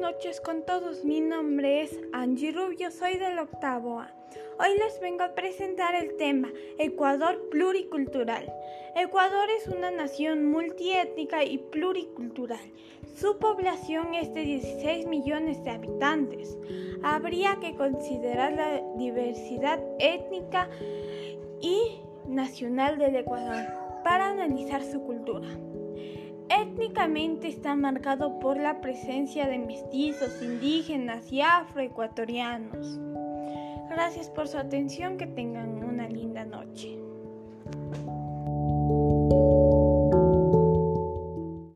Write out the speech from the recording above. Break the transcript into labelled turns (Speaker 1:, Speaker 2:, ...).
Speaker 1: noches con todos, mi nombre es Angie Rubio, soy del octavo A. Hoy les vengo a presentar el tema Ecuador pluricultural. Ecuador es una nación multiétnica y pluricultural. Su población es de 16 millones de habitantes. Habría que considerar la diversidad étnica y nacional del Ecuador para analizar su cultura. Étnicamente está marcado por la presencia de mestizos, indígenas y afroecuatorianos. Gracias por su atención, que tengan una linda noche.